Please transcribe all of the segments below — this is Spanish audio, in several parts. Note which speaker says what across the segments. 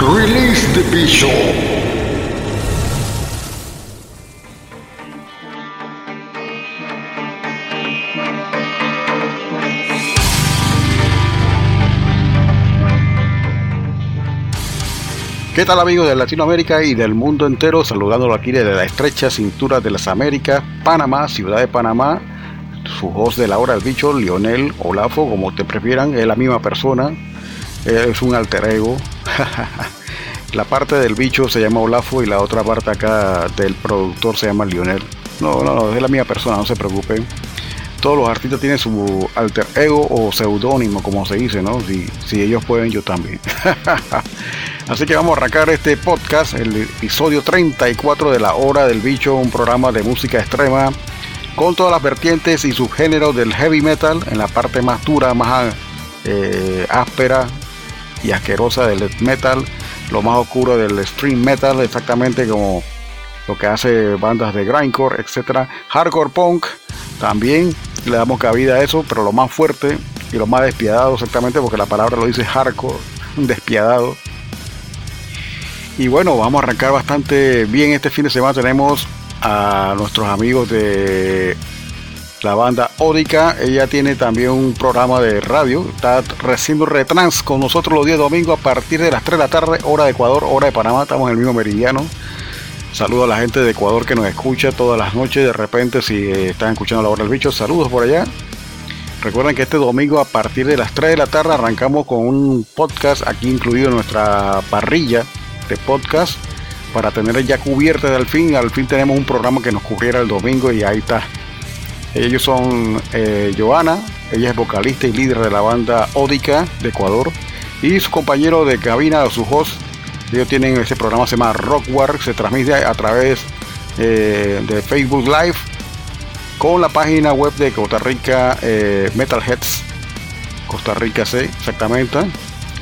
Speaker 1: Release the Bishop. ¿Qué tal amigos de Latinoamérica y del mundo entero? Saludándolo aquí desde la estrecha cintura de las Américas, Panamá, ciudad de Panamá. Su voz de la hora del bicho, Lionel Olafo, como te prefieran, es la misma persona. Es un alter ego. la parte del bicho se llama Olafo y la otra parte acá del productor se llama Lionel. No, no, no, es la misma persona, no se preocupen. Todos los artistas tienen su alter ego o seudónimo, como se dice, ¿no? Si, si ellos pueden, yo también. Así que vamos a arrancar este podcast, el episodio 34 de La Hora del Bicho, un programa de música extrema con todas las vertientes y subgéneros del heavy metal en la parte más dura, más eh, áspera y asquerosa del metal, lo más oscuro del stream metal, exactamente como lo que hace bandas de grindcore, etcétera, hardcore punk, también le damos cabida a eso, pero lo más fuerte y lo más despiadado, exactamente porque la palabra lo dice hardcore, despiadado. Y bueno, vamos a arrancar bastante bien este fin de semana. Tenemos a nuestros amigos de la banda Ódica. Ella tiene también un programa de radio. Está haciendo retrans con nosotros los días domingos a partir de las 3 de la tarde, hora de Ecuador, hora de Panamá. Estamos en el mismo meridiano. Saludo a la gente de Ecuador que nos escucha todas las noches. De repente, si eh, están escuchando la hora del bicho, saludos por allá. Recuerden que este domingo a partir de las 3 de la tarde arrancamos con un podcast aquí incluido en nuestra parrilla de podcast para tener ya cubierta al fin. Al fin tenemos un programa que nos cubriera el domingo y ahí está. Ellos son eh, Joana, ella es vocalista y líder de la banda Ódica de Ecuador y su compañero de cabina, su host. Ellos tienen ese programa se llama Rock War, se transmite a través eh, de Facebook Live con la página web de Costa Rica eh, Metalheads, Costa Rica C, exactamente.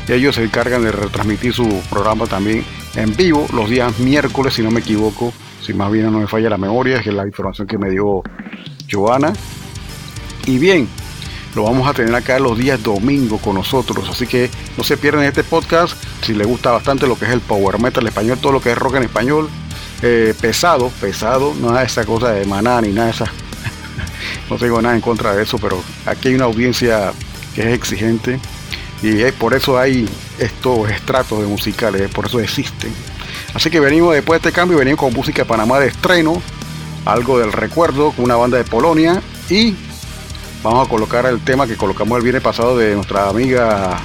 Speaker 1: Ellos se encargan de retransmitir su programa también en vivo los días miércoles, si no me equivoco, si más bien no me falla la memoria, es la información que me dio Joana. Y bien, lo vamos a tener acá los días domingo con nosotros, así que no se pierdan este podcast si les gusta bastante lo que es el power metal español, todo lo que es rock en español, eh, pesado, pesado, nada de esa cosa de maná ni nada de esa. no tengo nada en contra de eso, pero aquí hay una audiencia que es exigente y eh, por eso hay estos estratos de musicales, por eso existen. Así que venimos después de este cambio, venimos con música de Panamá de estreno, algo del recuerdo con una banda de Polonia y vamos a colocar el tema que colocamos el viernes pasado de nuestra amiga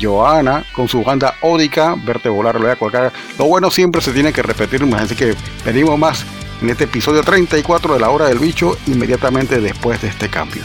Speaker 1: Joana con su banda Ódica, verte volar, lo voy a. Lo bueno siempre se tiene que repetir más, así que venimos más en este episodio 34 de la hora del bicho inmediatamente después de este cambio.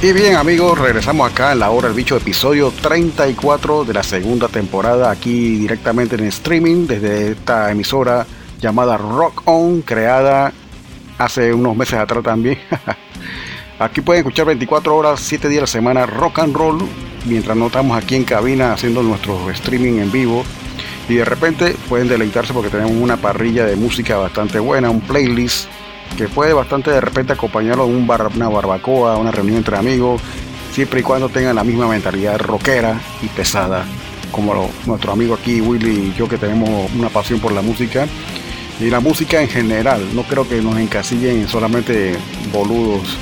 Speaker 1: Y bien amigos, regresamos acá en la hora del bicho, episodio 34 de la segunda temporada, aquí directamente en streaming desde esta emisora llamada Rock On, creada hace unos meses atrás también. aquí pueden escuchar 24 horas, 7 días a la semana rock and roll, mientras no estamos aquí en cabina haciendo nuestro streaming en vivo. Y de repente pueden deleitarse porque tenemos una parrilla de música bastante buena, un playlist que puede bastante de repente acompañarlo en un bar, una barbacoa, una reunión entre amigos, siempre y cuando tengan la misma mentalidad rockera y pesada, como nuestro amigo aquí, Willy y yo, que tenemos una pasión por la música y la música en general. No creo que nos encasillen en solamente boludos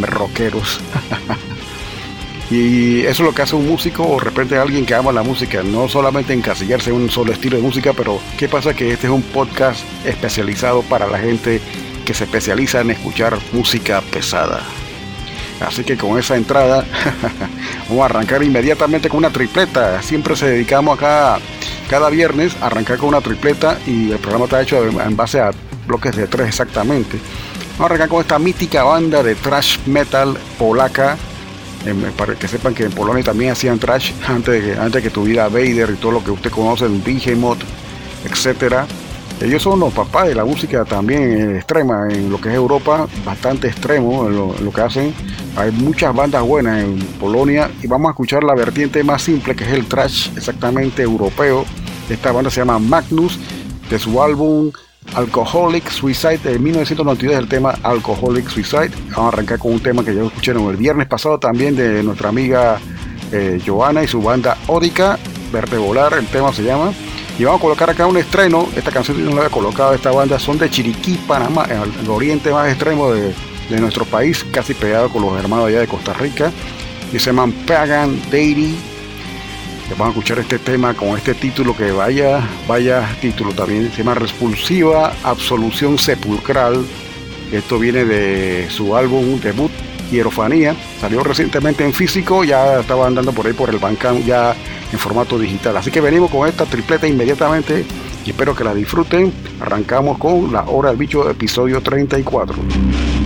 Speaker 1: rockeros. Y eso es lo que hace un músico o de repente alguien que ama la música, no solamente encasillarse en un solo estilo de música, pero ¿qué pasa? Que este es un podcast especializado para la gente que se especializa en escuchar música pesada. Así que con esa entrada vamos a arrancar inmediatamente con una tripleta. Siempre se dedicamos acá cada viernes a arrancar con una tripleta y el programa está hecho en base a bloques de tres exactamente. Vamos a arrancar con esta mítica banda de thrash metal polaca eh, para que sepan que en Polonia también hacían trash antes de que, antes que tuviera Vader y todo lo que usted conoce, Behemoth, etcétera. Ellos son los papás de la música también extrema en lo que es Europa, bastante extremo en lo, que hacen. Hay muchas bandas buenas en Polonia y vamos a escuchar la vertiente más simple que es el trash exactamente europeo. Esta banda se llama Magnus de su álbum Alcoholic Suicide de 1992 el tema Alcoholic Suicide. Vamos a arrancar con un tema que ya escucharon el viernes pasado también de nuestra amiga eh, Joana y su banda Ódica, Verte Volar, el tema se llama. Y vamos a colocar acá un estreno. Esta canción no la había colocado esta banda, son de Chiriquí, Panamá, el, el oriente más extremo de, de nuestro país, casi pegado con los hermanos allá de Costa Rica. Y se llaman Pagan que vamos a escuchar este tema con este título que vaya, vaya título también, se llama Repulsiva Absolución Sepulcral. Esto viene de su álbum debut Hierofanía. Salió recientemente en físico, ya estaba andando por ahí por el Bandcamp ya en formato digital. Así que venimos con esta tripleta inmediatamente y espero que la disfruten. Arrancamos con La Hora del Bicho, episodio 34.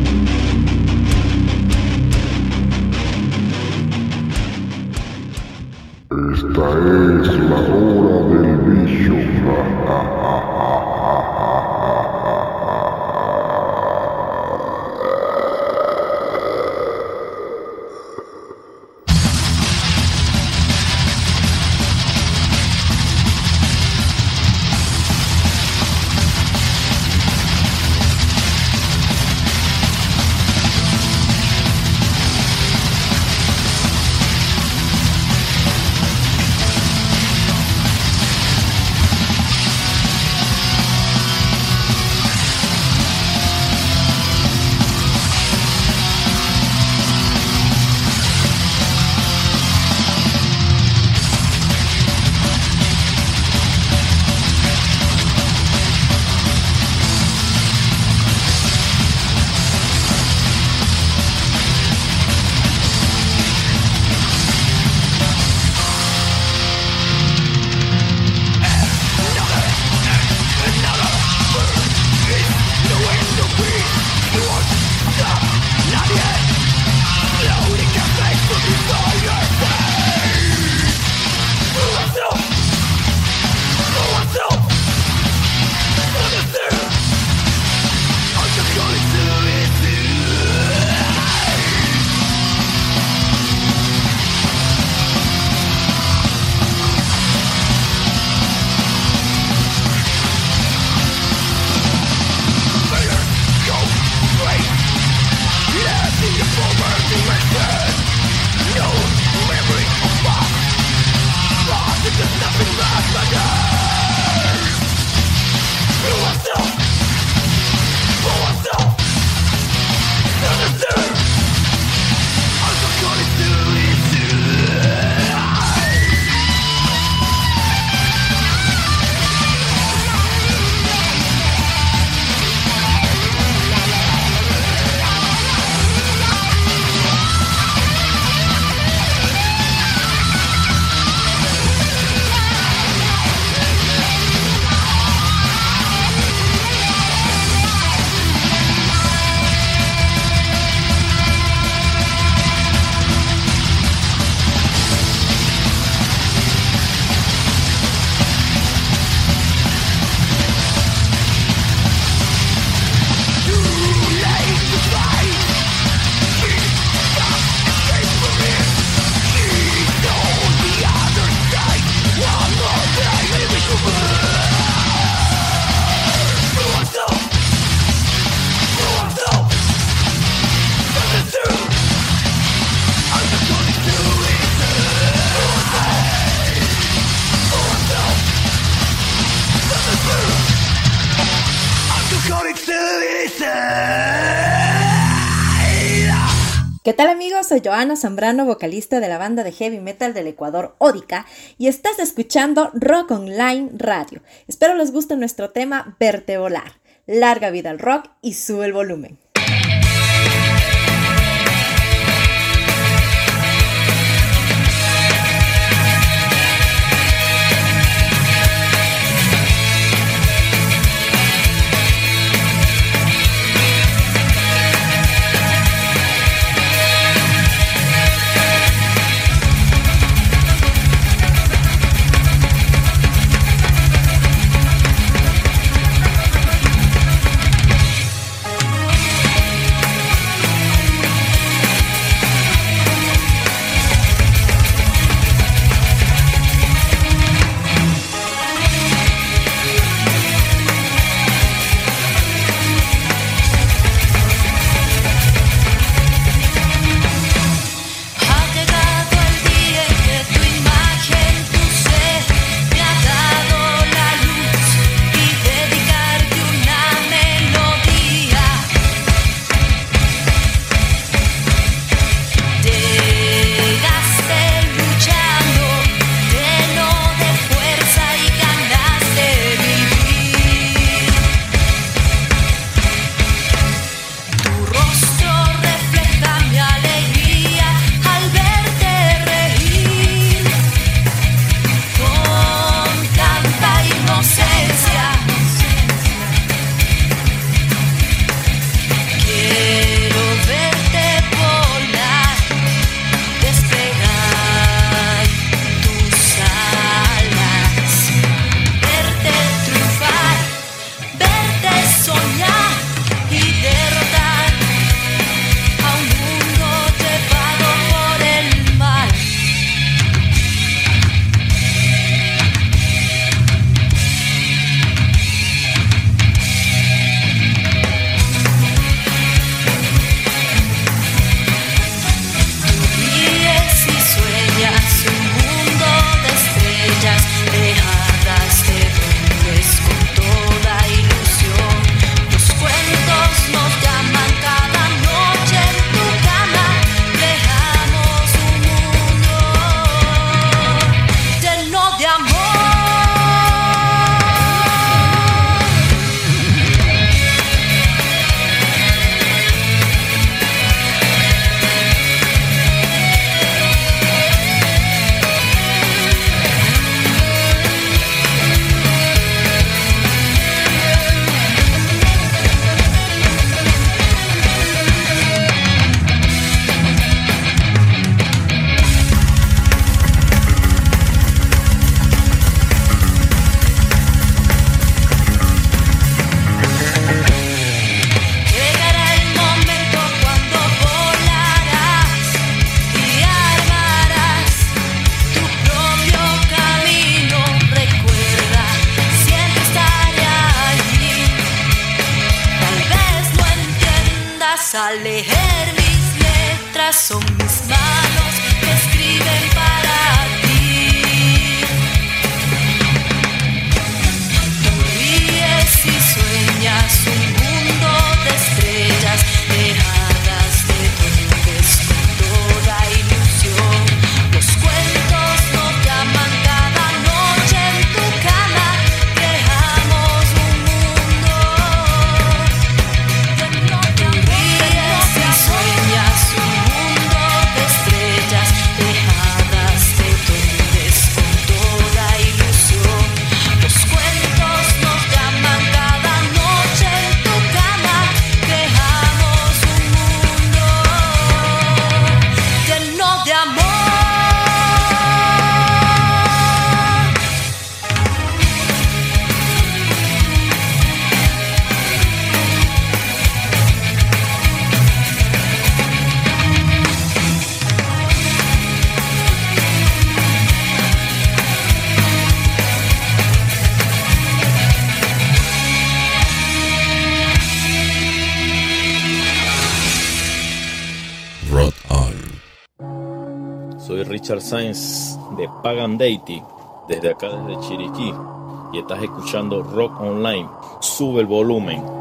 Speaker 2: Soy Joana Zambrano, vocalista de la banda de heavy metal del Ecuador Ódica y estás escuchando Rock Online Radio. Espero les guste nuestro tema Verte Volar. Larga vida al rock y sube el volumen.
Speaker 3: De Pagan Deity, desde acá desde Chiriquí, y estás escuchando Rock Online. Sube el volumen.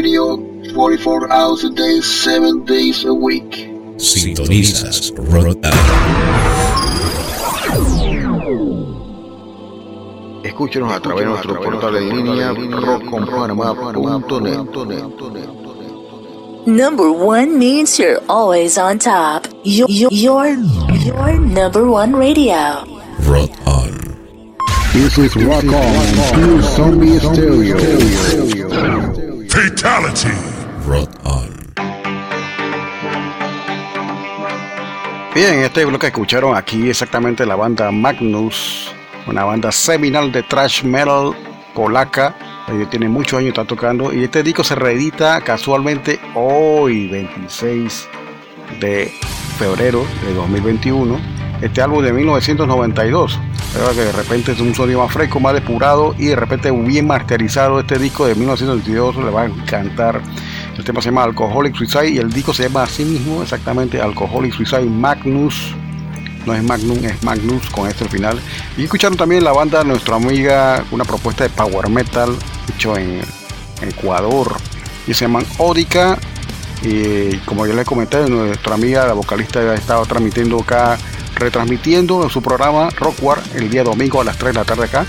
Speaker 4: Radio 44 hours a day, 7 days a week.
Speaker 5: Sintonizas Rock
Speaker 1: Escúchenos a través de nuestro portal en línea rockconpanamá.net.
Speaker 6: Number one means you're always on top. Your, your, your, your number one radio.
Speaker 5: Rock On.
Speaker 7: This is Rock On Pure Zombie Stereo.
Speaker 1: Bien, este bloque que escucharon aquí exactamente la banda Magnus, una banda seminal de thrash metal polaca. Ellos tienen muchos años, está tocando. Y este disco se reedita casualmente hoy, 26 de febrero de 2021. Este álbum de 1992. Pero que de repente es un sonido más fresco, más depurado y de repente bien masterizado. Este disco de 1992 le va a encantar. El tema se llama Alcoholic Suicide y el disco se llama así mismo, exactamente Alcoholic Suicide Magnus. No es Magnum, es Magnus con este al final. Y escucharon también la banda Nuestra Amiga, una propuesta de power metal hecho en, Ecuador. Y se llaman Odica. Y como ya les comenté, nuestra amiga, la vocalista, ha estado transmitiendo acá, retransmitiendo en su programa Rockwar el día domingo a las 3 de la tarde acá.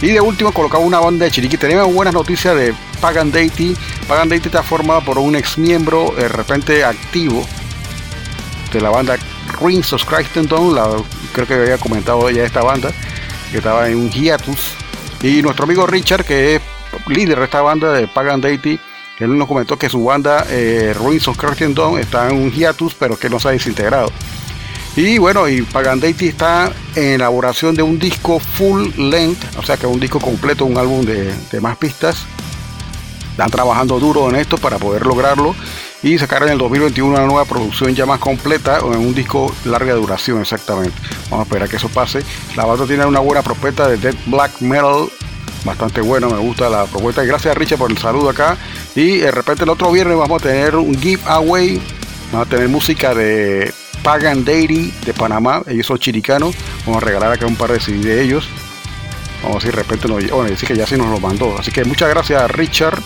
Speaker 1: Y de último colocaba una banda de Chiriquí. Tenemos buenas noticias de Pagan Deity. Pagan Deity está formada por un ex miembro de repente activo de la banda Rings of Christendom. La, creo que había comentado ya esta banda que estaba en un hiatus. Y nuestro amigo Richard, que es líder de esta banda de Pagan Deity, él nos comentó que su banda eh, Ruins of Christendom está en un hiatus, pero que no se ha desintegrado. Y bueno, y Pagan Deity está en elaboración de un disco full length, o sea que un disco completo, un álbum de, de más pistas. Están trabajando duro en esto para poder lograrlo y sacar en el 2021 una nueva producción ya más completa en un disco larga duración exactamente. Vamos a esperar que eso pase. La banda tiene una buena propuesta de Dead Black Metal, bastante bueno, me gusta la propuesta. Y gracias a Richard por el saludo acá. Y de repente el otro viernes vamos a tener un giveaway, vamos a tener música de Pagan Deity de Panamá, ellos son chiricanos, vamos a regalar acá un par de CD de ellos. Vamos a decir, de repente nos, bueno, decir que ya sí nos lo mandó. Así que muchas gracias Richard.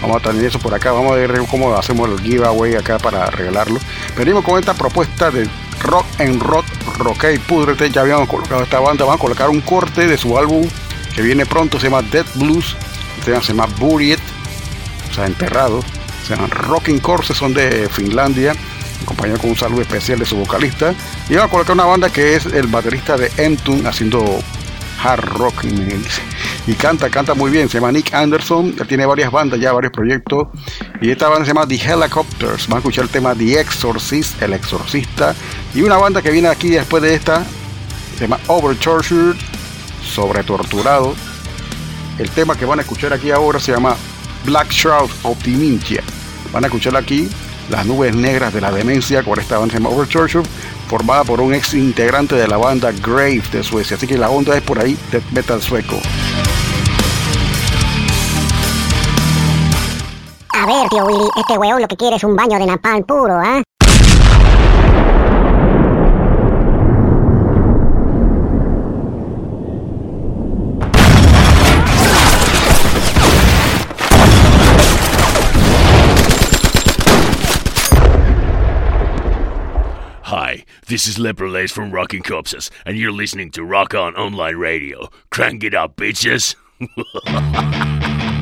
Speaker 1: Vamos a tener eso por acá. Vamos a ver cómo hacemos el giveaway acá para regalarlo. Venimos con esta propuesta de Rock en Rock, Rock y Pudrete. Ya habíamos colocado esta banda. Vamos a colocar un corte de su álbum que viene pronto. Se llama Dead Blues. Este se llama Buried. O sea, enterrado. Se llaman Rocking Corse. Son de Finlandia. Acompañado con un saludo especial de su vocalista. Y vamos a colocar una banda que es el baterista de Entun haciendo hard rock y canta, canta muy bien, se llama Nick Anderson, él tiene varias bandas ya, varios proyectos. Y esta banda se llama The Helicopters, van a escuchar el tema The Exorcist, el exorcista. Y una banda que viene aquí después de esta se llama Over Tortured, sobre torturado el tema que van a escuchar aquí ahora se llama Black Shroud of van a escuchar aquí las nubes negras de la demencia con esta banda se llama Over Tortured formada por un ex integrante de la banda Grave de Suecia. Así que la onda es por ahí, death metal sueco.
Speaker 8: A ver, tío Willy, este weón lo que quiere es un baño de napalm puro, ¿ah?
Speaker 9: This is Leprolace from Rocking Corpses, and you're listening to Rock On Online Radio. Crank it up, bitches!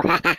Speaker 10: la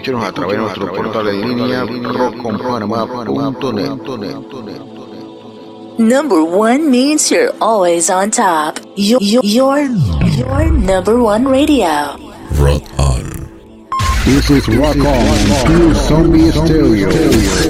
Speaker 1: Escúchenos a través de nuestro portal en línea rockconpanamá.net.
Speaker 6: Number one means you're always on top. You're your, your number one radio.
Speaker 5: Rock On.
Speaker 7: This is Rock On, Pure Zombie Stereo.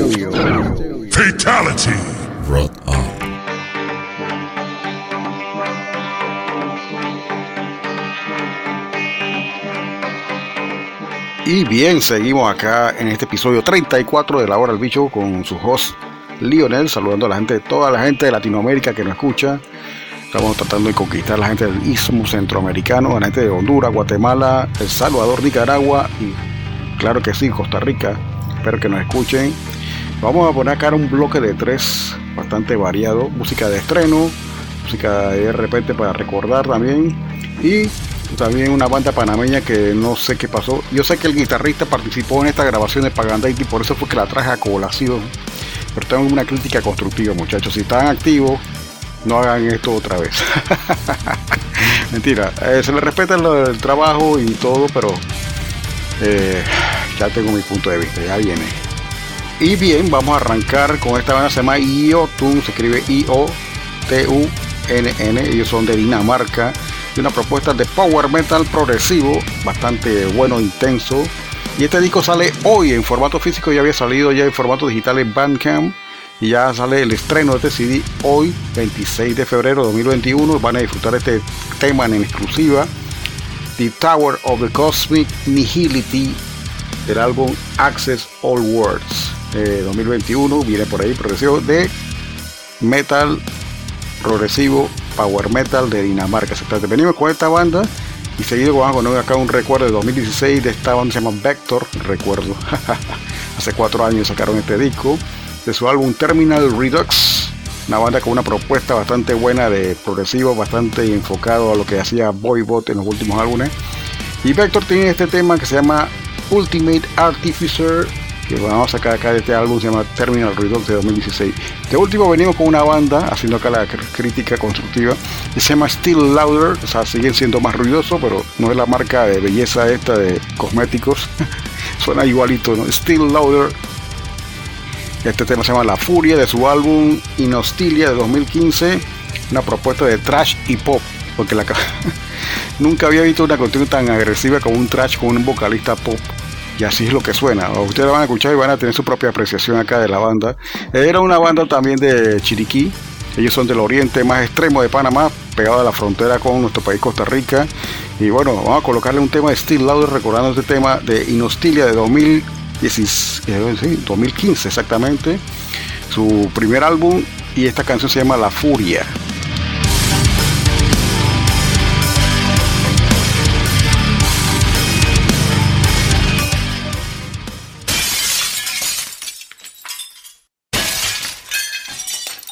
Speaker 1: Y bien, seguimos acá en este episodio 34 de La Hora del Bicho con su host Lionel, saludando a la gente, toda la gente de Latinoamérica que nos escucha. Estamos tratando de conquistar a la gente del Istmo Centroamericano, a la gente de Honduras, Guatemala, El Salvador, Nicaragua y claro que sí, Costa Rica. Espero que nos escuchen. Vamos a poner acá un bloque de tres bastante variado. Música de estreno, música de repente para recordar también. Y también una banda panameña que no sé qué pasó. Yo sé que el guitarrista participó en esta grabación de Pagandaiti, por eso fue que la traje a colación. Pero tengo una crítica constructiva, muchachos. Si están activos, no hagan esto otra vez. Mentira, eh, se les respeta el, trabajo y todo, pero eh, ya tengo mi punto de vista, ya viene. Y bien, vamos a arrancar con esta banda, se llama IOTUN, se escribe I-O-T-U-N-N, ellos son de Dinamarca, y una propuesta de power metal progresivo, bastante bueno, intenso. Y este disco sale hoy en formato físico, ya había salido ya en formato digital en Bandcamp. Y ya sale el estreno de este CD hoy, 26 de febrero de 2021. Van a disfrutar este tema en exclusiva. The Tower of the Cosmic Nihility del álbum Access All Worlds eh, 2021. Viene por ahí progresivo de metal progresivo power metal de Dinamarca. Se trata. Venimos con esta banda y seguido vamos a poner acá un recuerdo de 2016 de esta banda se llama Vector. Recuerdo, hace cuatro años sacaron este disco de su álbum Terminal Redux. Una banda con una propuesta bastante buena de progresivo, bastante enfocado a lo que hacía Boybot en los últimos álbumes. Y Vector tiene este tema que se llama Ultimate Artificer, que vamos a sacar acá de este álbum, se llama Terminal Redux de 2016. De último venimos con una banda, haciendo acá la cr- crítica constructiva, que se llama Still Louder, o sea, siguen siendo más ruidoso, pero no es la marca de belleza esta de cosméticos. Suena igualito, ¿no? Still Louder. Este tema se llama La Furia de su álbum Inostilia de 2015, una propuesta de trash y pop, porque la ca- nunca había visto una canción tan agresiva como un trash con un vocalista pop. Y así es lo que suena. Ustedes la van a escuchar y van a tener su propia apreciación acá de la banda. Era una banda también de Chiriquí. Ellos son del oriente más extremo de Panamá, pegado a la frontera con nuestro país Costa Rica. Y bueno, vamos a colocarle un tema de Steel Louder recordando este tema de Inostilia de 2016, eh, 2015 exactamente. Su primer álbum y esta canción se llama La Furia.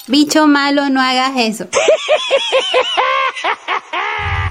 Speaker 11: Bicho malo, no hagas eso.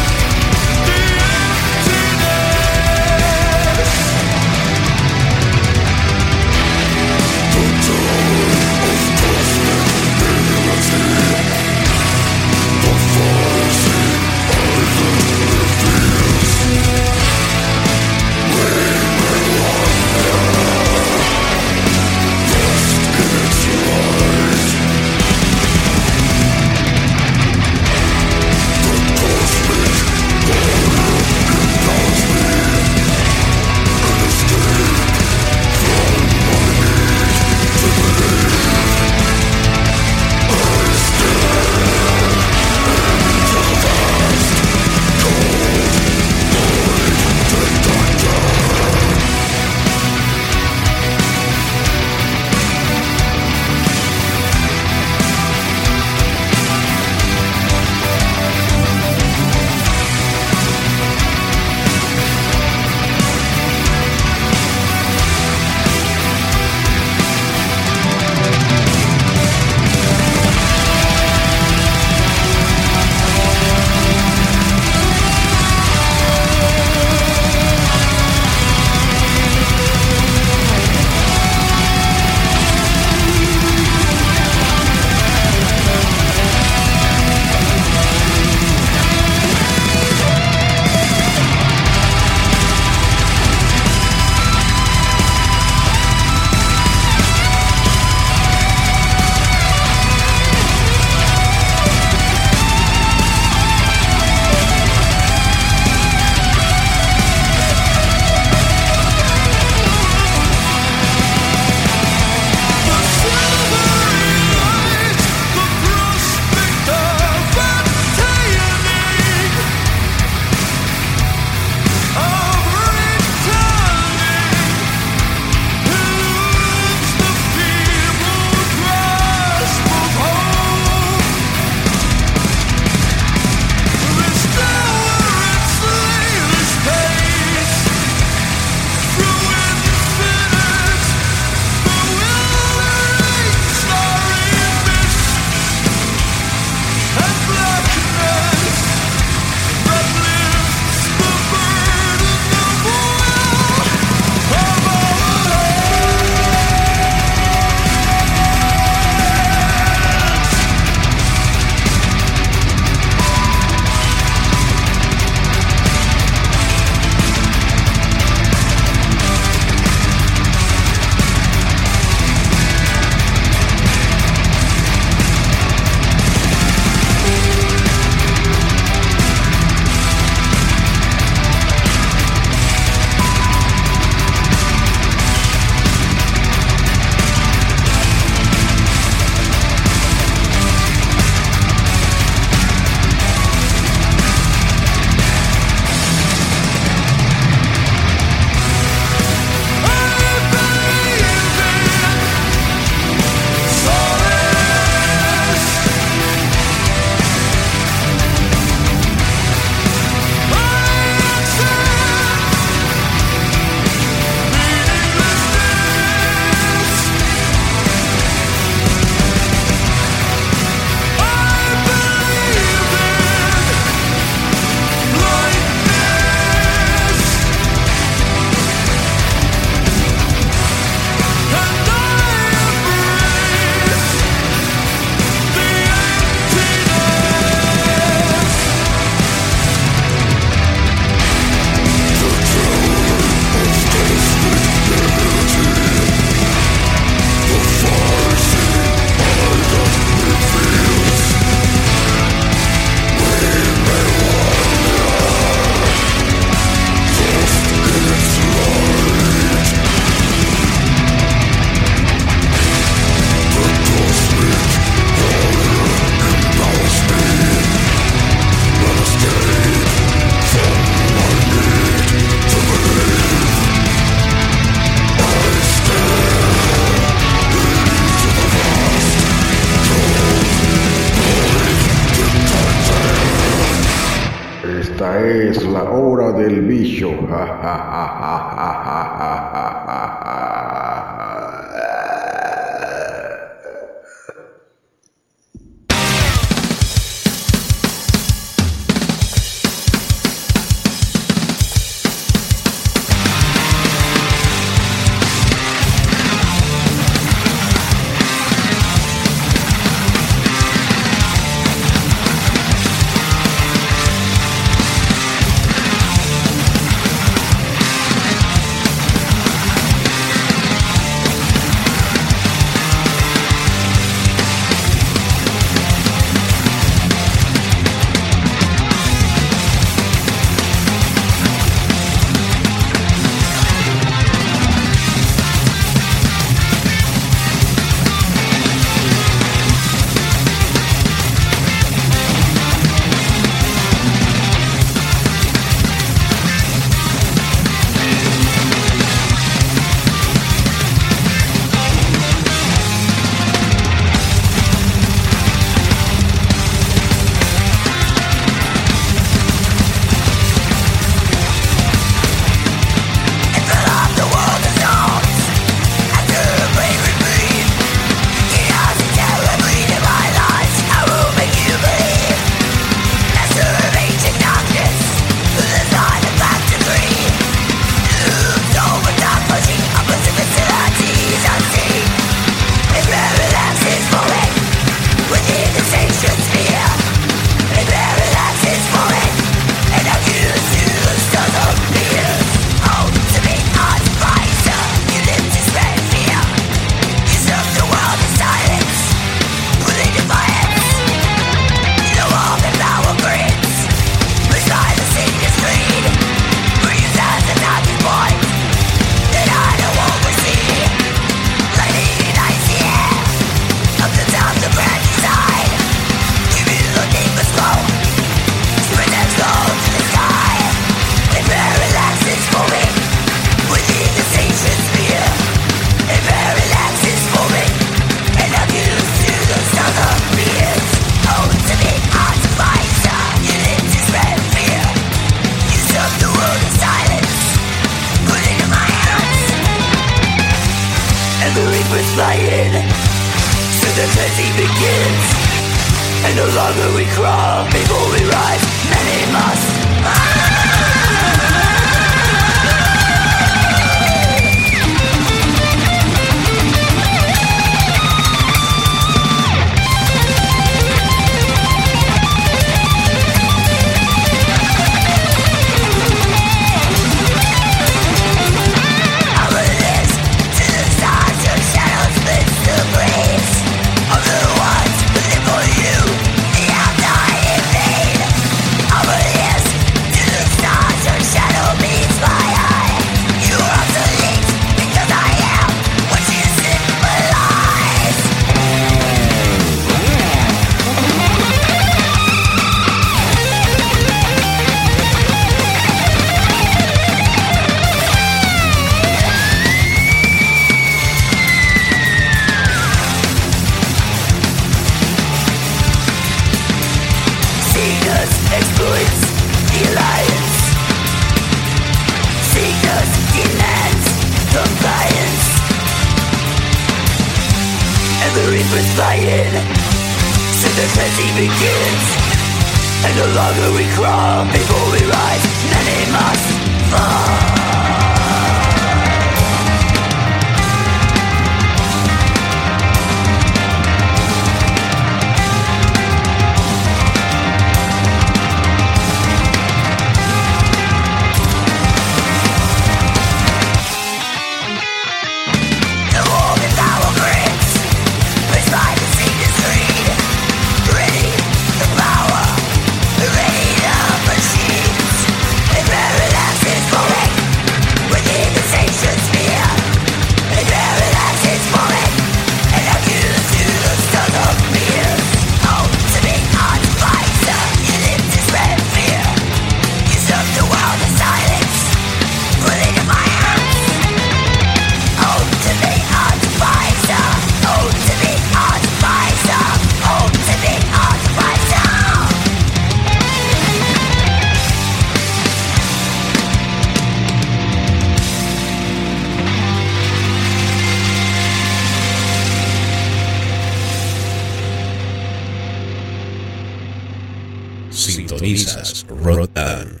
Speaker 5: Sintonizas Rotan.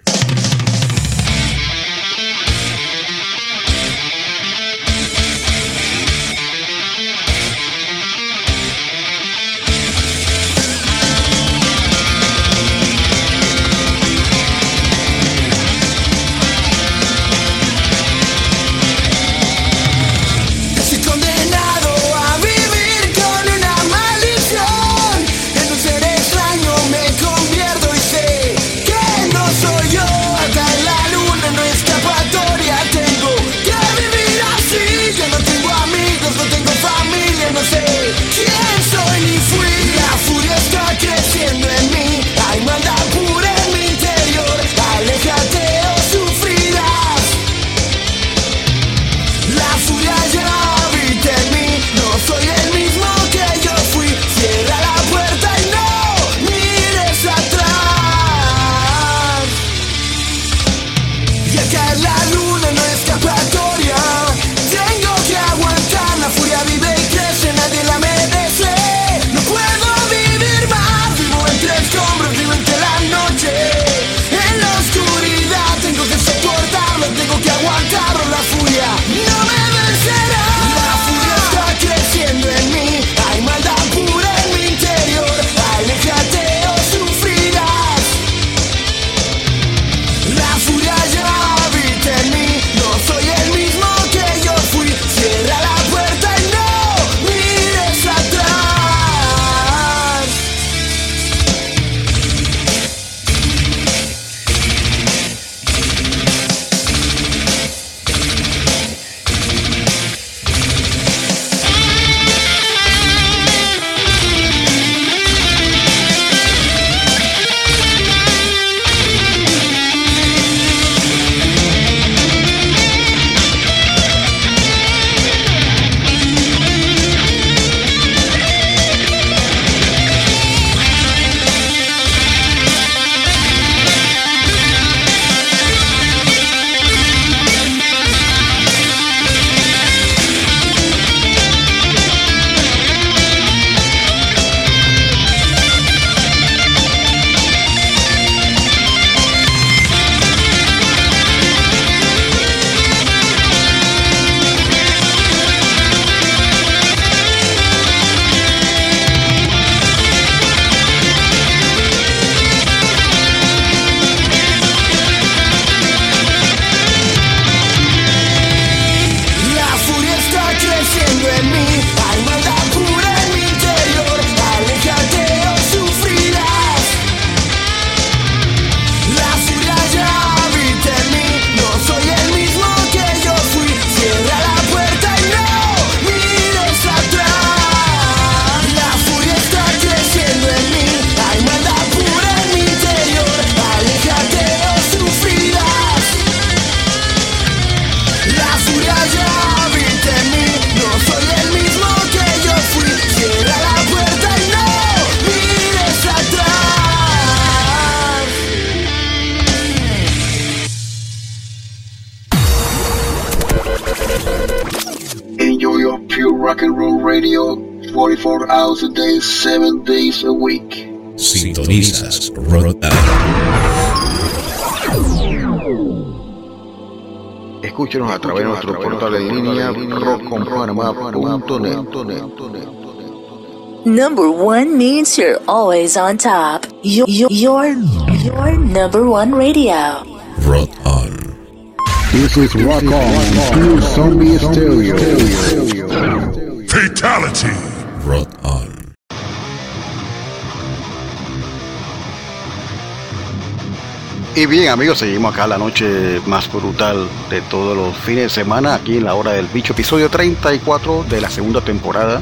Speaker 12: And roll radio 44 hours a day, 7 days a week.
Speaker 5: Sintonizas Rotan.
Speaker 1: Escúchenos a través de nuestro portal en línea rockconpanamá.net.
Speaker 6: Number one means you're always on top. Your, your, your number one radio.
Speaker 5: Rock on.
Speaker 7: This is Rock On through Zombie Stereo.
Speaker 9: Fatality.
Speaker 5: On.
Speaker 1: Y bien amigos, seguimos acá la noche más brutal de todos los fines de semana, aquí en la hora del bicho, episodio 34 de la segunda temporada.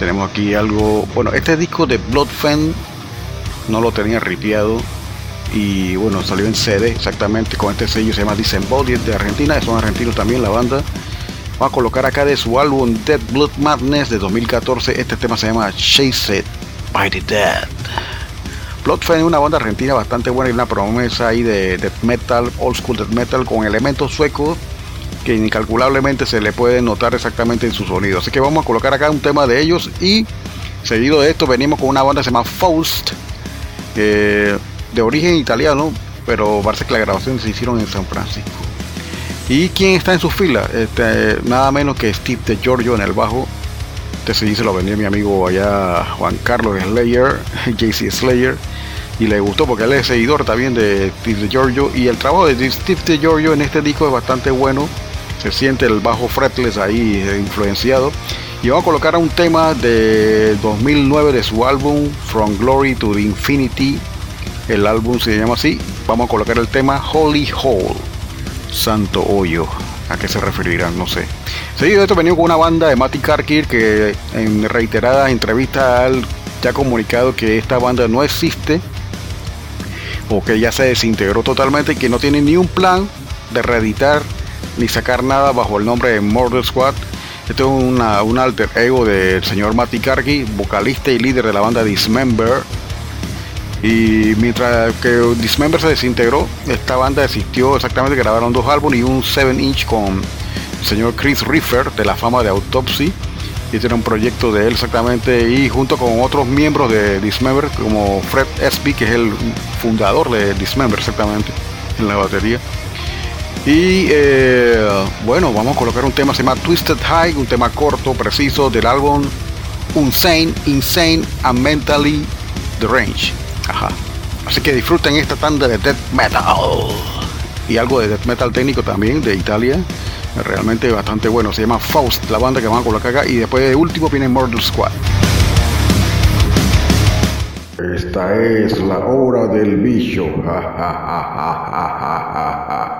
Speaker 1: Tenemos aquí algo, bueno, este disco de Bloodfen no lo tenía ripiado y bueno, salió en CD exactamente con este sello, se llama Disembodied de Argentina, son argentinos también la banda. Vamos a colocar acá de su álbum Dead Blood Madness de 2014, este tema se llama Chased by the Dead. Bloodfen es una banda argentina bastante buena y una promesa ahí de death metal, old school death metal con elementos suecos que incalculablemente se le puede notar exactamente en su sonido. Así que vamos a colocar acá un tema de ellos y seguido de esto venimos con una banda se llama Faust. que de origen italiano, pero parece que las grabaciones se hicieron en San Francisco. ¿Y quién está en sus filas? Este, nada menos que Steve de Giorgio en el bajo. Este se lo vendió mi amigo allá, Juan Carlos Slayer, JC Slayer. Y le gustó porque él es seguidor también de Steve de Giorgio. Y el trabajo de Steve de Giorgio en este disco es bastante bueno. Se siente el bajo fretless ahí eh, influenciado. Y vamos a colocar un tema de 2009 de su álbum From Glory to the Infinity. El álbum se llama así. Vamos a colocar el tema Holy Hole. Santo Hoyo. ¿A qué se referirán? No sé. Seguido de esto venido con una banda de Matty Karkir que en reiteradas entrevistas ya ha comunicado que esta banda no existe o que ya se desintegró totalmente y que no tiene ni un plan de reeditar ni sacar nada bajo el nombre de Murder Squad. Esto es una, un alter ego del señor Matty Karki, vocalista y líder de la banda Dismember. Y mientras que Dismember se desintegró, esta banda existió exactamente, grabaron dos álbumes y un 7 inch con el señor Chris Riffer de la fama de Autopsy. Este era un proyecto de él exactamente y junto con otros miembros de Dismember como Fred Espy, que es el fundador de Dismember exactamente en la batería. Y eh, bueno, vamos a colocar un tema, se llama Twisted High, un tema corto, preciso del álbum Insane, Insane and Mentally Deranged. Ajá. Así que disfruten esta tanda de death metal y algo de death metal técnico también de Italia. Realmente bastante bueno. Se llama Faust, la banda que van con la acá. Y después de último viene Mortal Squad.
Speaker 7: Esta es la hora del bicho.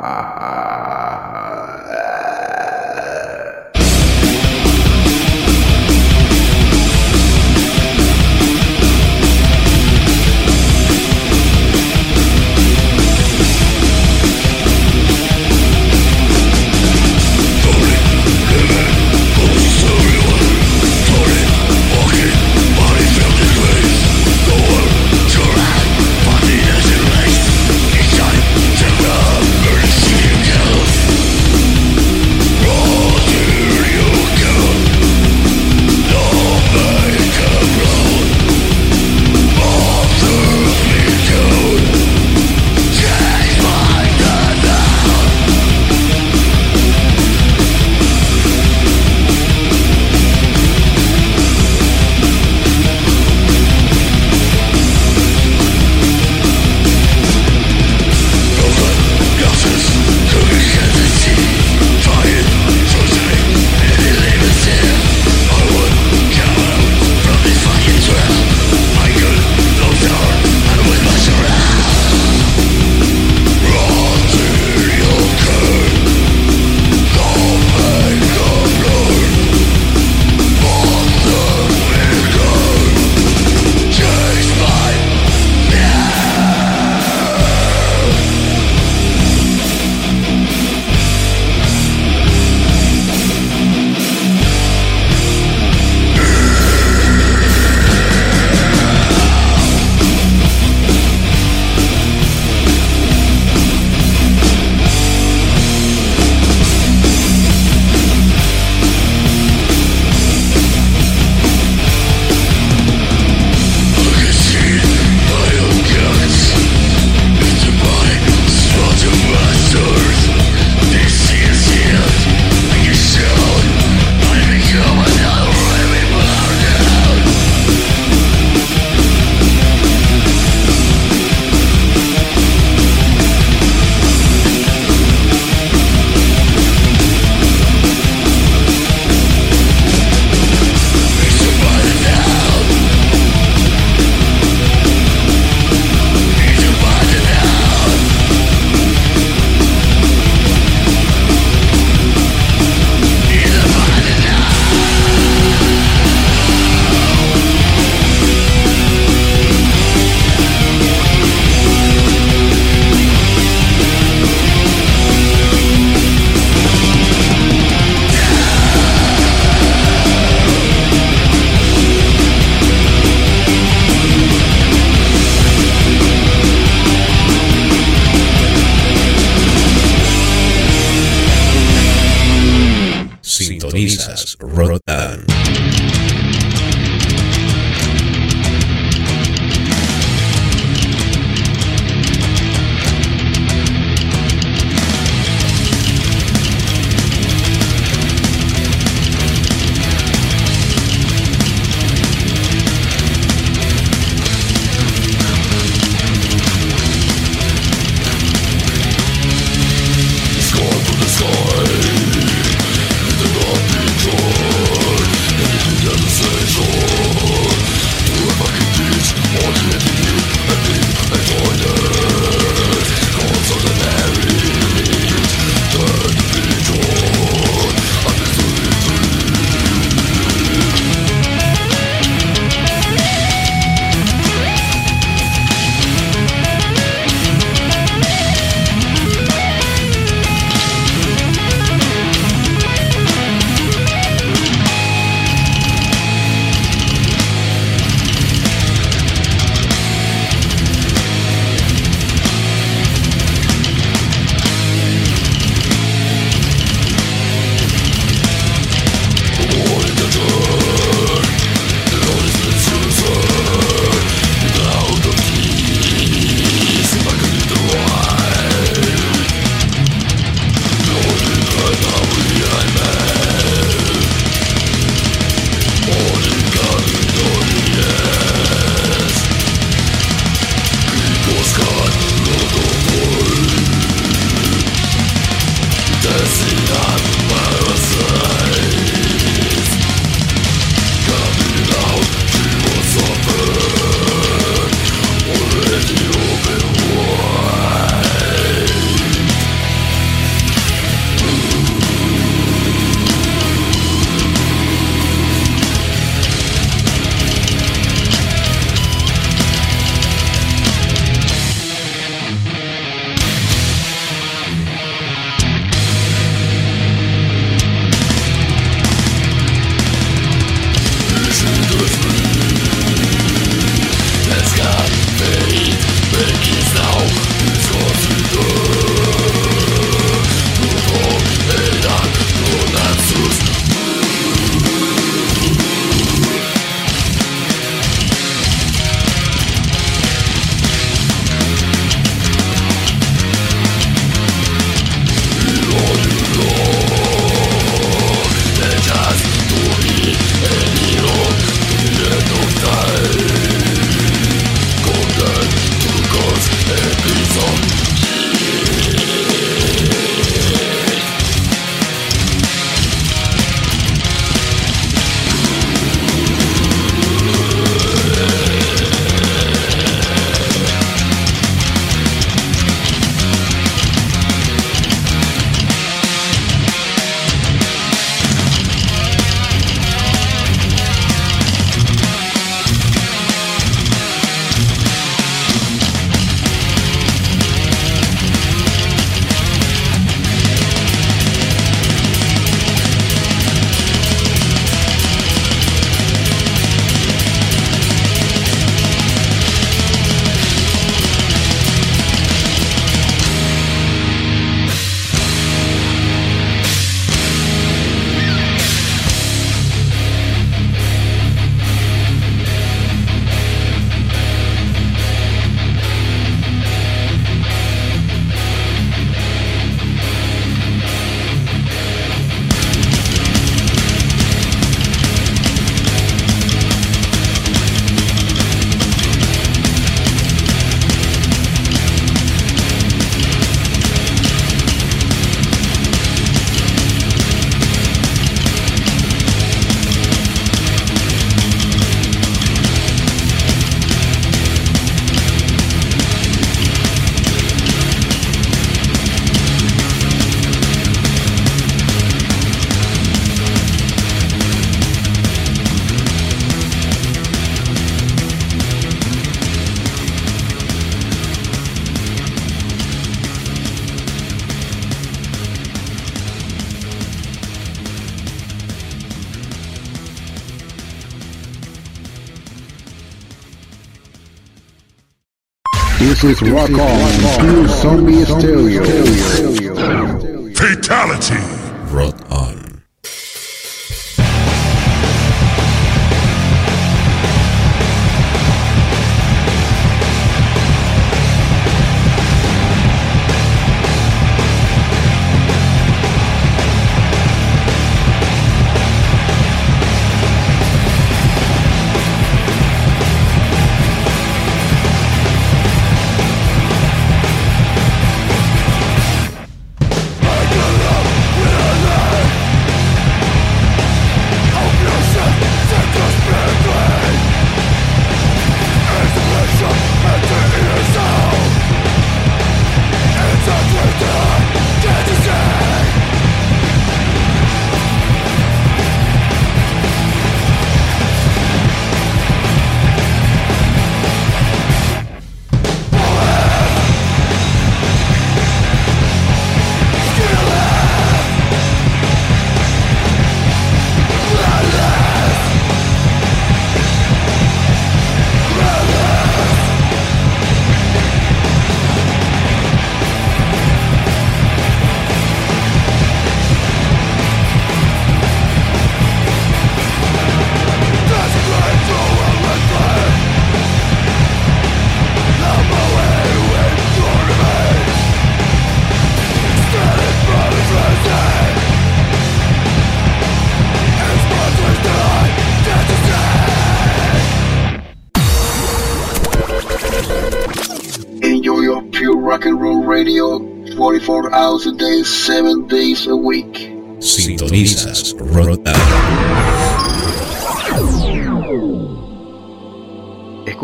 Speaker 13: This is Rock On, Zombie Stereo.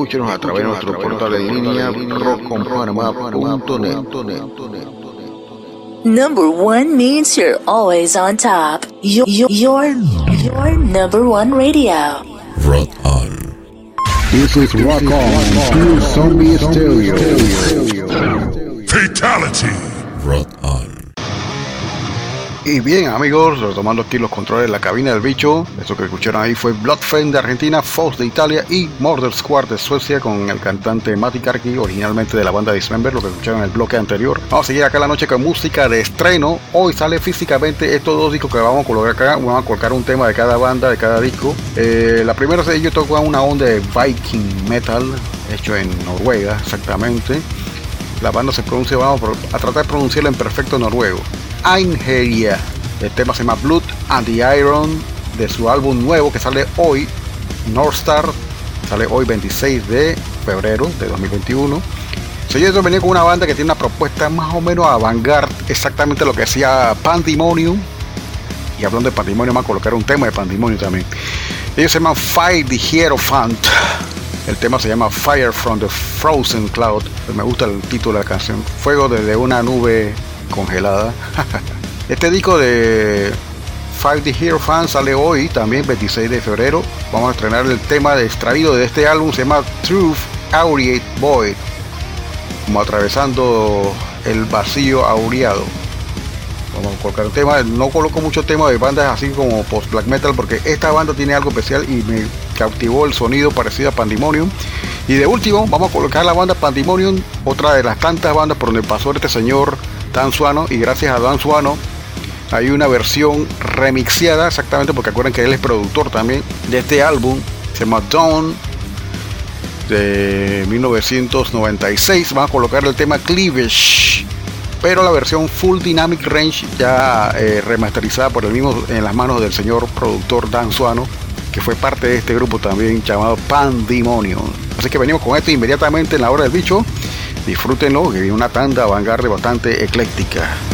Speaker 1: Escúchenos a través de nuestro portal en línea rockconpanamá.net.
Speaker 6: Number one means you're always on top. Your, your, your, your number one radio.
Speaker 14: Rock on.
Speaker 13: This is Rock On, Pure Zombie Stereo.
Speaker 15: Fatality.
Speaker 1: Y bien amigos, retomando aquí los controles de la cabina del bicho, eso que escucharon ahí fue Bloodfriend de Argentina, Fox de Italia y Murder Squad de Suecia con el cantante Matti Karki, originalmente de la banda Dismember, lo que escucharon en el bloque anterior. Vamos a seguir acá la noche con música de estreno. Hoy sale físicamente estos dos discos que vamos a colocar acá, vamos a colocar un tema de cada banda, de cada disco. Eh, la primera de ellos toca una onda de Viking Metal, hecho en Noruega exactamente. La banda se pronuncia, vamos a tratar de pronunciarla en perfecto noruego. Einherja. El tema se llama Blood and the Iron de su álbum nuevo que sale hoy, North Star. Sale hoy 26 de febrero de 2021. Señores, venía con una banda que tiene una propuesta más o menos avant-garde, exactamente lo que hacía Pandemonium. Y hablando de Pandemonium, vamos a colocar un tema de Pandemonium también. Ellos se llaman Fire the Hierophant. El tema se llama Fire from the Frozen Cloud. Me gusta el título de la canción. Fuego desde una nube congelada. este disco de Five the Hero Fan sale hoy, también 26 de febrero. Vamos a estrenar el tema de extraído de este álbum, se llama Truth Aureate Void. Como atravesando el vacío aureado. Vamos a colocar el tema. No coloco muchos temas de bandas así como post black metal porque esta banda tiene algo especial y me cautivó el sonido parecido a Pandemonium. Y de último, vamos a colocar la banda Pandemonium, otra de las tantas bandas por donde pasó este señor Dan Suano. Y gracias a Dan Suano hay una versión remixeada, exactamente porque acuerdan que él es productor también de este álbum. Se llama Dawn de 1996. Vamos a colocar el tema Cleavage pero la versión Full Dynamic Range ya eh, remasterizada por el mismo en las manos del señor productor Dan Suano, que fue parte de este grupo también llamado Pandemonium. Así que venimos con esto inmediatamente en la hora del bicho. Disfrútenlo, que una tanda vanguardia bastante ecléctica.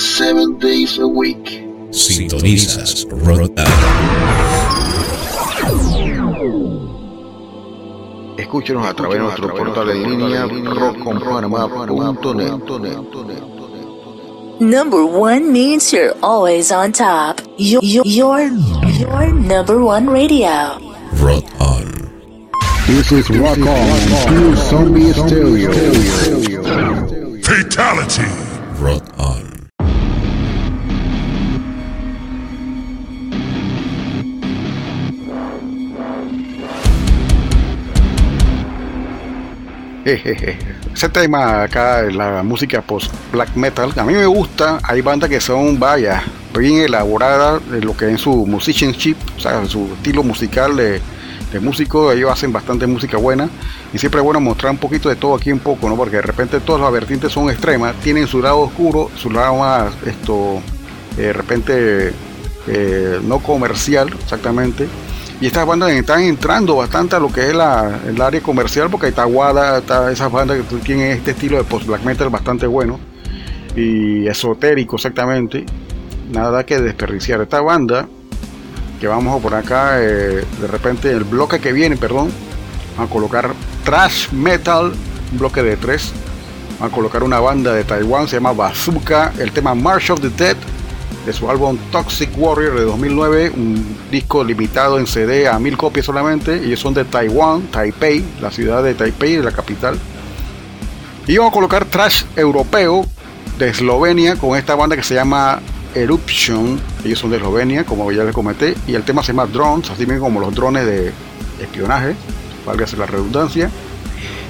Speaker 12: Hours a day, 7 days a week.
Speaker 5: Sintonizas Rock On.
Speaker 1: Escúchenos a través de nuestro portal en línea rockconpanamá.net.
Speaker 6: Number one means you're always on top. You're your, your number one radio.
Speaker 5: Rock On.
Speaker 7: This is Rock On, Pure Zombie Stereo.
Speaker 4: Fatality.
Speaker 5: Rock
Speaker 1: Ese tema acá, la música post black metal, a mí me gusta. Hay bandas que son, vaya, bien elaboradas de lo que es su musicianship, o sea, su estilo musical de, de músico. Ellos hacen bastante música buena y siempre es bueno mostrar un poquito de todo aquí un poco, ¿no? Porque de repente todas las vertientes son extremas, tienen su lado oscuro, su lado más, esto, de repente eh, no comercial, exactamente. Y estas bandas están entrando bastante a lo que es la, el área comercial, porque está Wada, está esas bandas que tienen este estilo de post black metal bastante bueno y esotérico, exactamente. Nada que desperdiciar. Esta banda que vamos a poner acá, eh, de repente el bloque que viene, perdón, a colocar thrash metal, un bloque de tres. A colocar una banda de Taiwán, se llama Bazooka, el tema March of the Dead de su álbum Toxic Warrior de 2009, un disco limitado en CD a mil copias solamente. Ellos son de Taiwán, Taipei, la ciudad de Taipei, la capital. Y vamos a colocar trash europeo de Eslovenia con esta banda que se llama Eruption. Ellos son de Eslovenia, como ya les comenté, y el tema se llama Drones, así bien como los drones de espionaje, válgase la redundancia.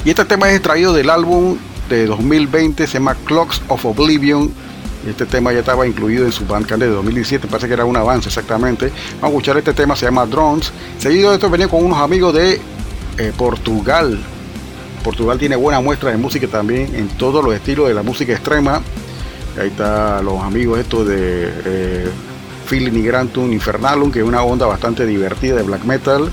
Speaker 1: Y este tema es extraído del álbum de 2020, se llama Clocks of Oblivion. Este tema ya estaba incluido en su Bandcamp de 2017, parece que era un avance exactamente. Vamos a escuchar este tema, se llama Drones. Seguido de esto venía con unos amigos de eh, Portugal. Portugal tiene buena muestra de música también en todos los estilos de la música extrema. Ahí está los amigos estos de eh, Phil Migrantum Infernalum, que es una onda bastante divertida de black metal.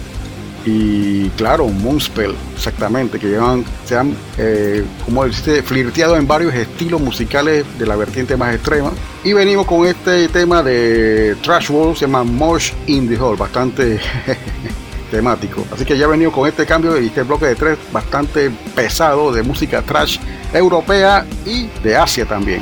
Speaker 1: Y claro, Moonspell, exactamente, que llevan, se han, eh, como dice, flirteado en varios estilos musicales de la vertiente más extrema. Y venimos con este tema de Trash Wall, se llama Mosh in the Hall, bastante temático. Así que ya he venido con este cambio y este bloque de tres bastante pesado de música trash europea y de Asia también.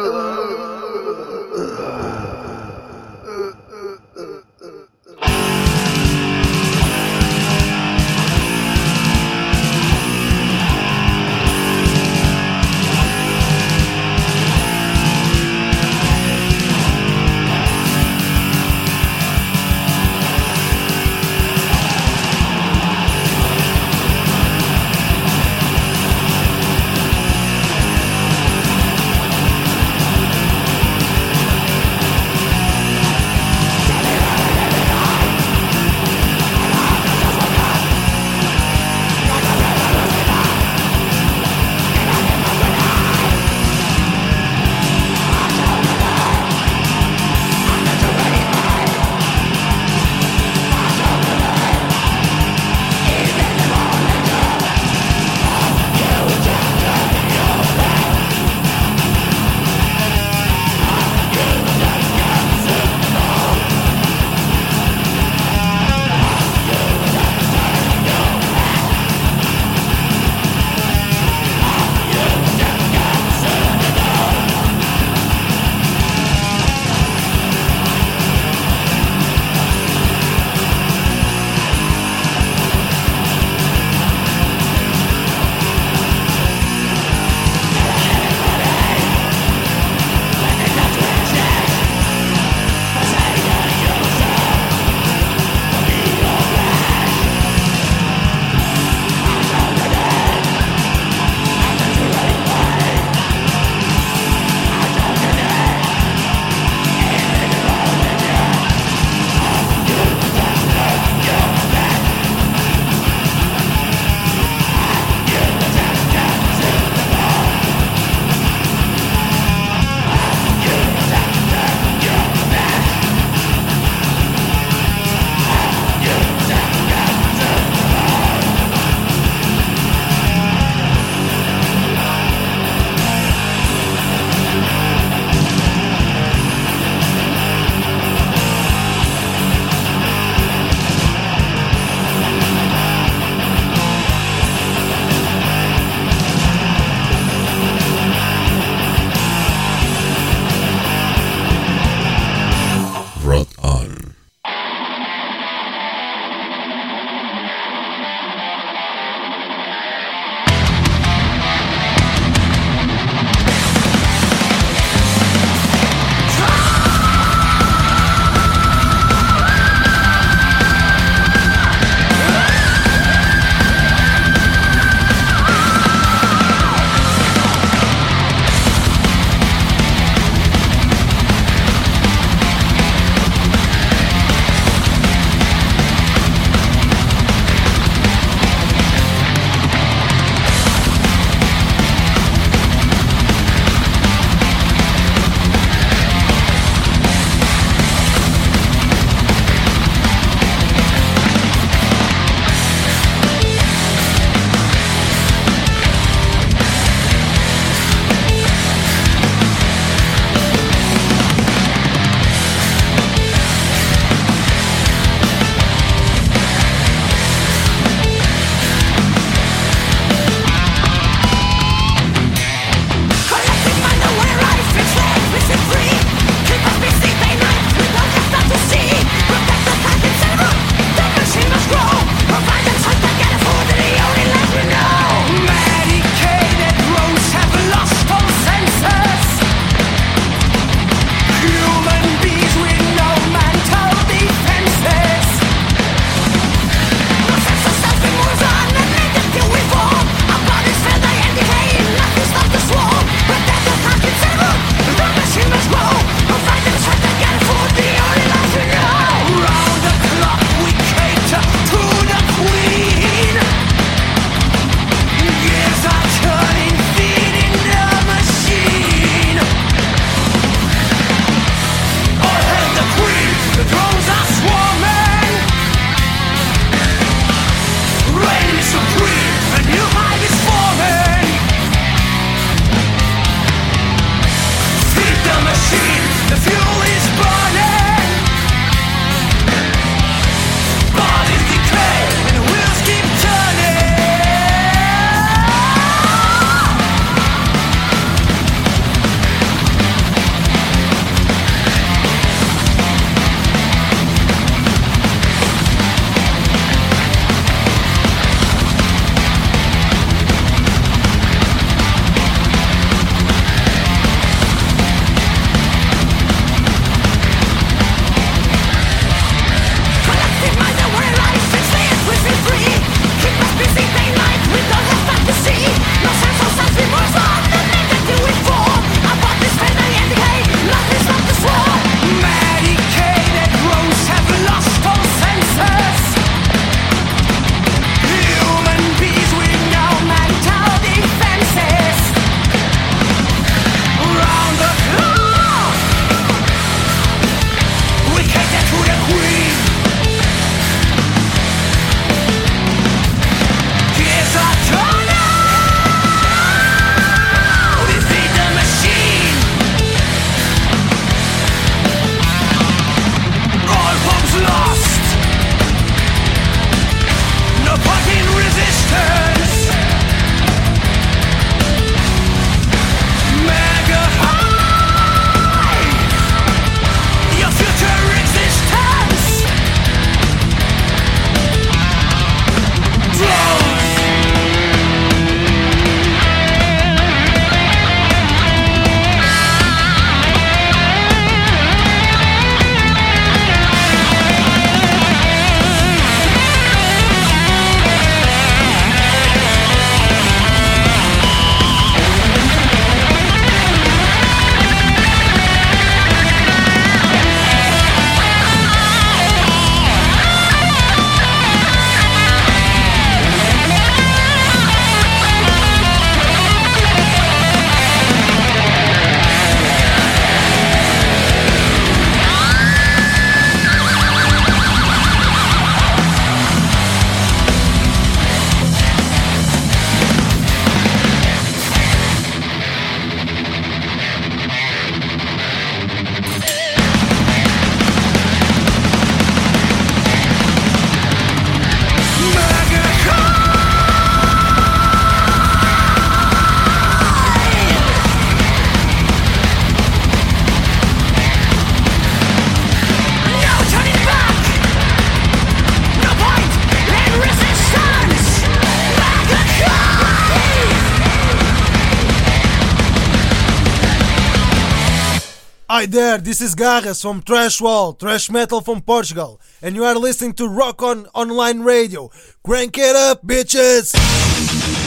Speaker 10: there, this is Gagas from Trash Wall, Trash Metal from Portugal, and you are listening to Rock On Online Radio. Crank it up, bitches!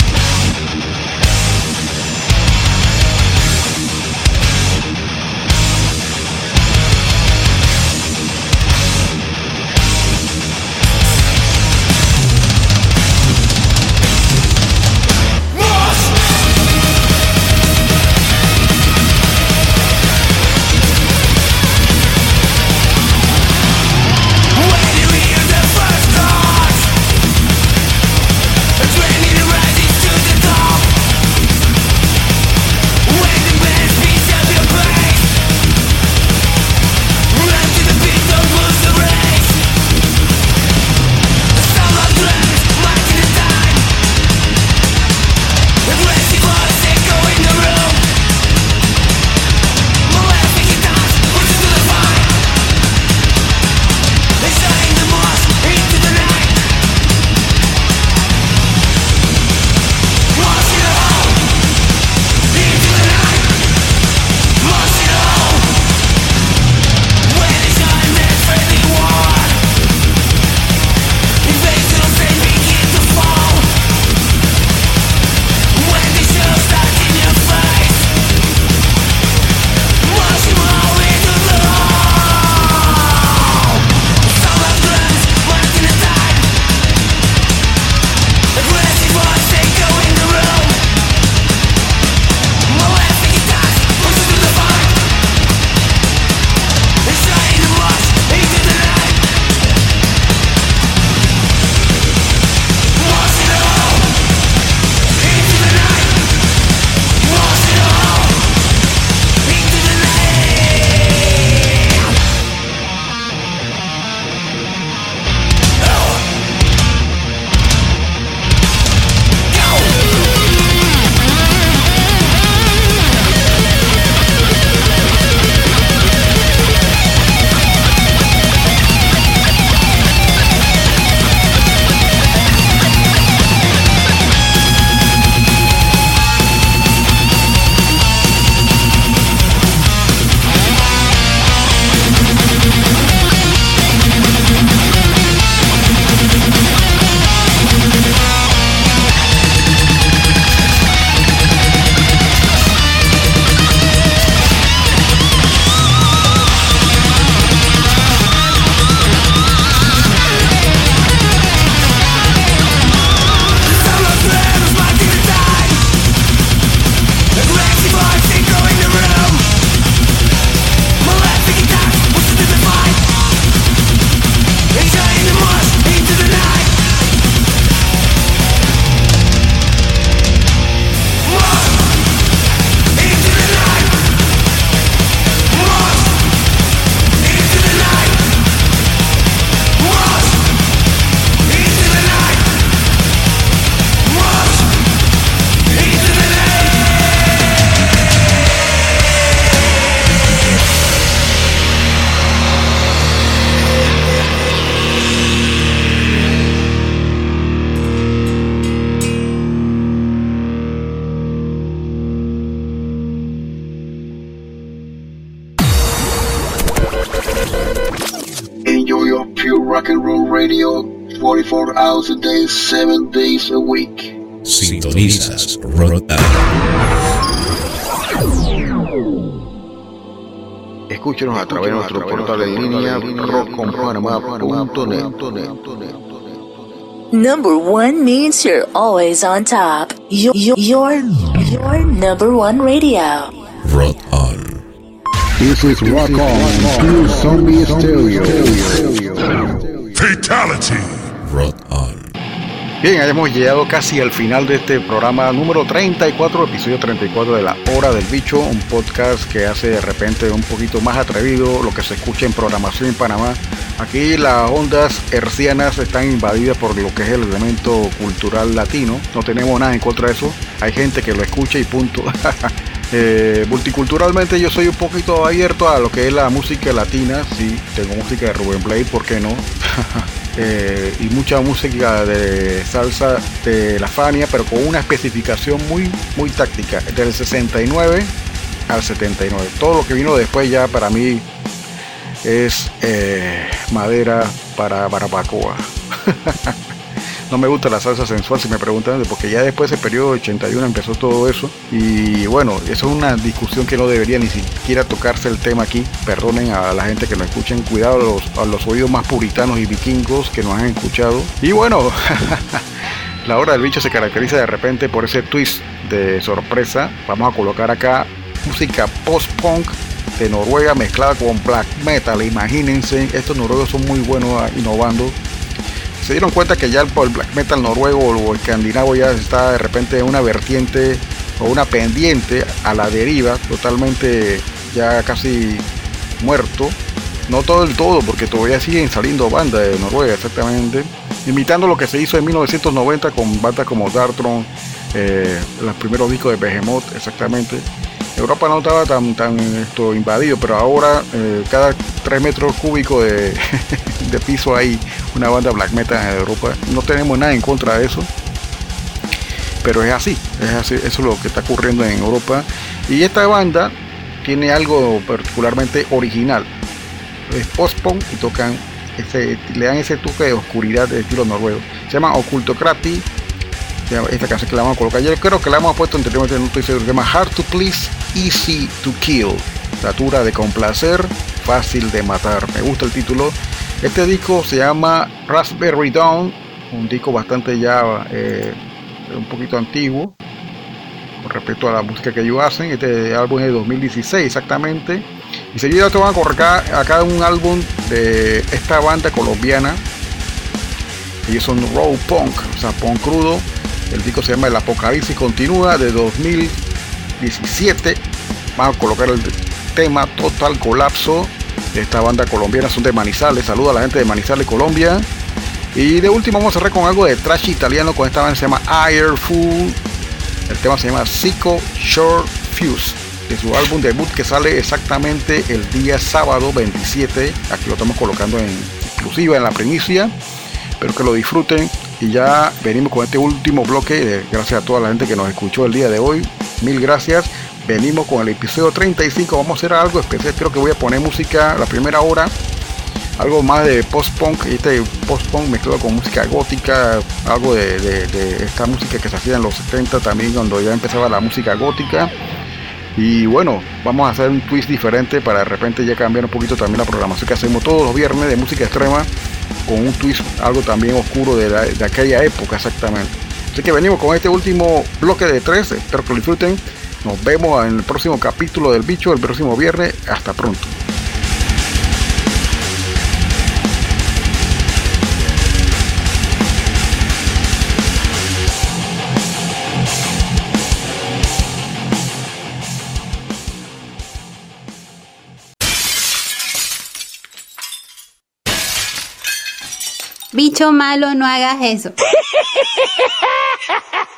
Speaker 12: Rock and roll radio 44 hours a day, 7 days a week.
Speaker 5: Sintonizas Rock On.
Speaker 1: Escúchenos a través de nuestro portal en línea rockconpanamá.net.
Speaker 6: Number one means you're always on top. Your, your, your number one radio.
Speaker 5: Rock On.
Speaker 7: This is Rock On, Pure Zombie Stereo.
Speaker 5: Fatality. Rock On.
Speaker 1: Bien, hemos llegado casi al final de este programa número 34, episodio 34 de La Hora del Bicho, un podcast que hace de repente un poquito más atrevido lo que se escucha en programación en Panamá. Aquí las ondas hercianas están invadidas por lo que es el elemento cultural latino. No tenemos nada en contra de eso. Hay gente que lo escucha y punto. Eh, multiculturalmente yo soy un poquito abierto a lo que es la música latina. Sí, tengo música de Rubén Blade, ¿por qué no? Eh, y mucha música de salsa de la Fania, pero con una especificación muy, muy táctica. Del 69 al 79. Todo lo que vino después ya para mí es eh, madera para barbacoa. no me gusta la salsa sensual si me preguntan, porque ya después de ese periodo 81 empezó todo eso. Y bueno, eso es una discusión que no debería ni siquiera tocarse el tema aquí. Perdonen a la gente que nos escuchen, cuidado a los, a los oídos más puritanos y vikingos que nos han escuchado. Y bueno, la hora del bicho se caracteriza de repente por ese twist de sorpresa. Vamos a colocar acá música post-punk de Noruega mezclada con black metal. Imagínense, estos noruegos son muy buenos innovando. Se dieron cuenta que ya el, el black metal noruego o escandinavo ya está de repente en una vertiente o una pendiente a la deriva, totalmente ya casi muerto. No todo el todo, porque todavía siguen saliendo bandas de Noruega, exactamente. Imitando lo que se hizo en 1990 con bandas como Dartron, eh, los primeros discos de Behemoth, exactamente. Europa no estaba tan, tan esto, invadido, pero ahora eh, cada 3 metros cúbicos de, de, piso hay una banda black metal en Europa. No tenemos nada en contra de eso, pero es así, es así, eso es lo que está ocurriendo en Europa. Y esta banda tiene algo particularmente original. Es post-punk y tocan, ese, le dan ese toque de oscuridad de estilo noruego. Se llama Ocultocrati esta canción que la vamos a colocar. Yo creo que la hemos puesto anteriormente, no estoy seguro. Se llama Hard to Please, Easy to Kill. Satura de complacer, fácil de matar. Me gusta el título. Este disco se llama Raspberry Dawn, un disco bastante ya eh, un poquito antiguo con respecto a la música que ellos hacen. Este álbum es de 2016 exactamente. Y seguida te van a colocar acá un álbum de esta banda colombiana. Ellos son raw punk, o sea, punk crudo. El disco se llama El Apocalipsis Continúa de 2017. Vamos a colocar el tema Total Colapso de esta banda colombiana. Son de Manizales. Saluda a la gente de Manizales, Colombia. Y de último vamos a cerrar con algo de trash italiano con esta banda se llama Airful. El tema se llama Psycho Short Fuse. De su álbum debut que sale exactamente el día sábado 27. Aquí lo estamos colocando en exclusiva en la primicia. Espero que lo disfruten. Y ya venimos con este último bloque. Gracias a toda la gente que nos escuchó el día de hoy. Mil gracias. Venimos con el episodio 35. Vamos a hacer algo especial. Creo que voy a poner música la primera hora. Algo más de post-punk. Este post-punk mezclado con música gótica. Algo de, de, de, esta música que se hacía en los 70 también, cuando ya empezaba la música gótica. Y bueno, vamos a hacer un twist diferente para de repente ya cambiar un poquito también la programación que hacemos todos los viernes de música extrema con un twist algo también oscuro de, de aquella época exactamente. Así que venimos con este último bloque de tres, espero que lo disfruten. Nos vemos en el próximo capítulo del bicho el próximo viernes. Hasta pronto.
Speaker 11: Malo, no hagas eso.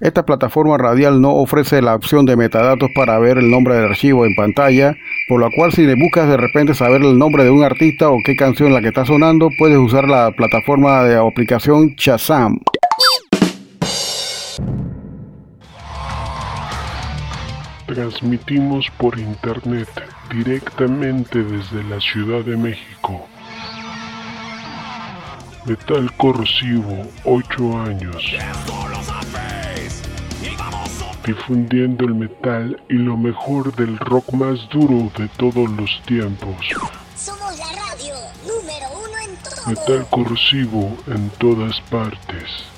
Speaker 1: Esta plataforma radial no ofrece la opción de metadatos para ver el nombre del archivo en pantalla, por lo cual si le buscas de repente saber el nombre de un artista o qué canción la que está sonando, puedes usar la plataforma de aplicación Shazam.
Speaker 4: Transmitimos por internet directamente desde la Ciudad de México. Metal corrosivo, 8 años. Difundiendo el metal y lo mejor del rock más duro de todos los tiempos.
Speaker 16: Somos la radio número uno en todo.
Speaker 4: Metal corrosivo en todas partes.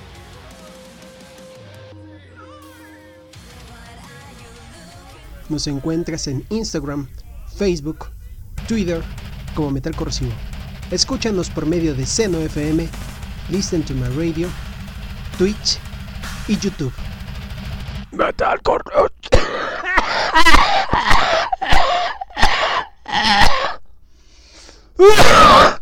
Speaker 10: Nos encuentras en Instagram, Facebook, Twitter como Metal Corrosivo. Escúchanos por medio de Seno FM, Listen to My Radio, Twitch y YouTube.
Speaker 4: Metal Corrosivo.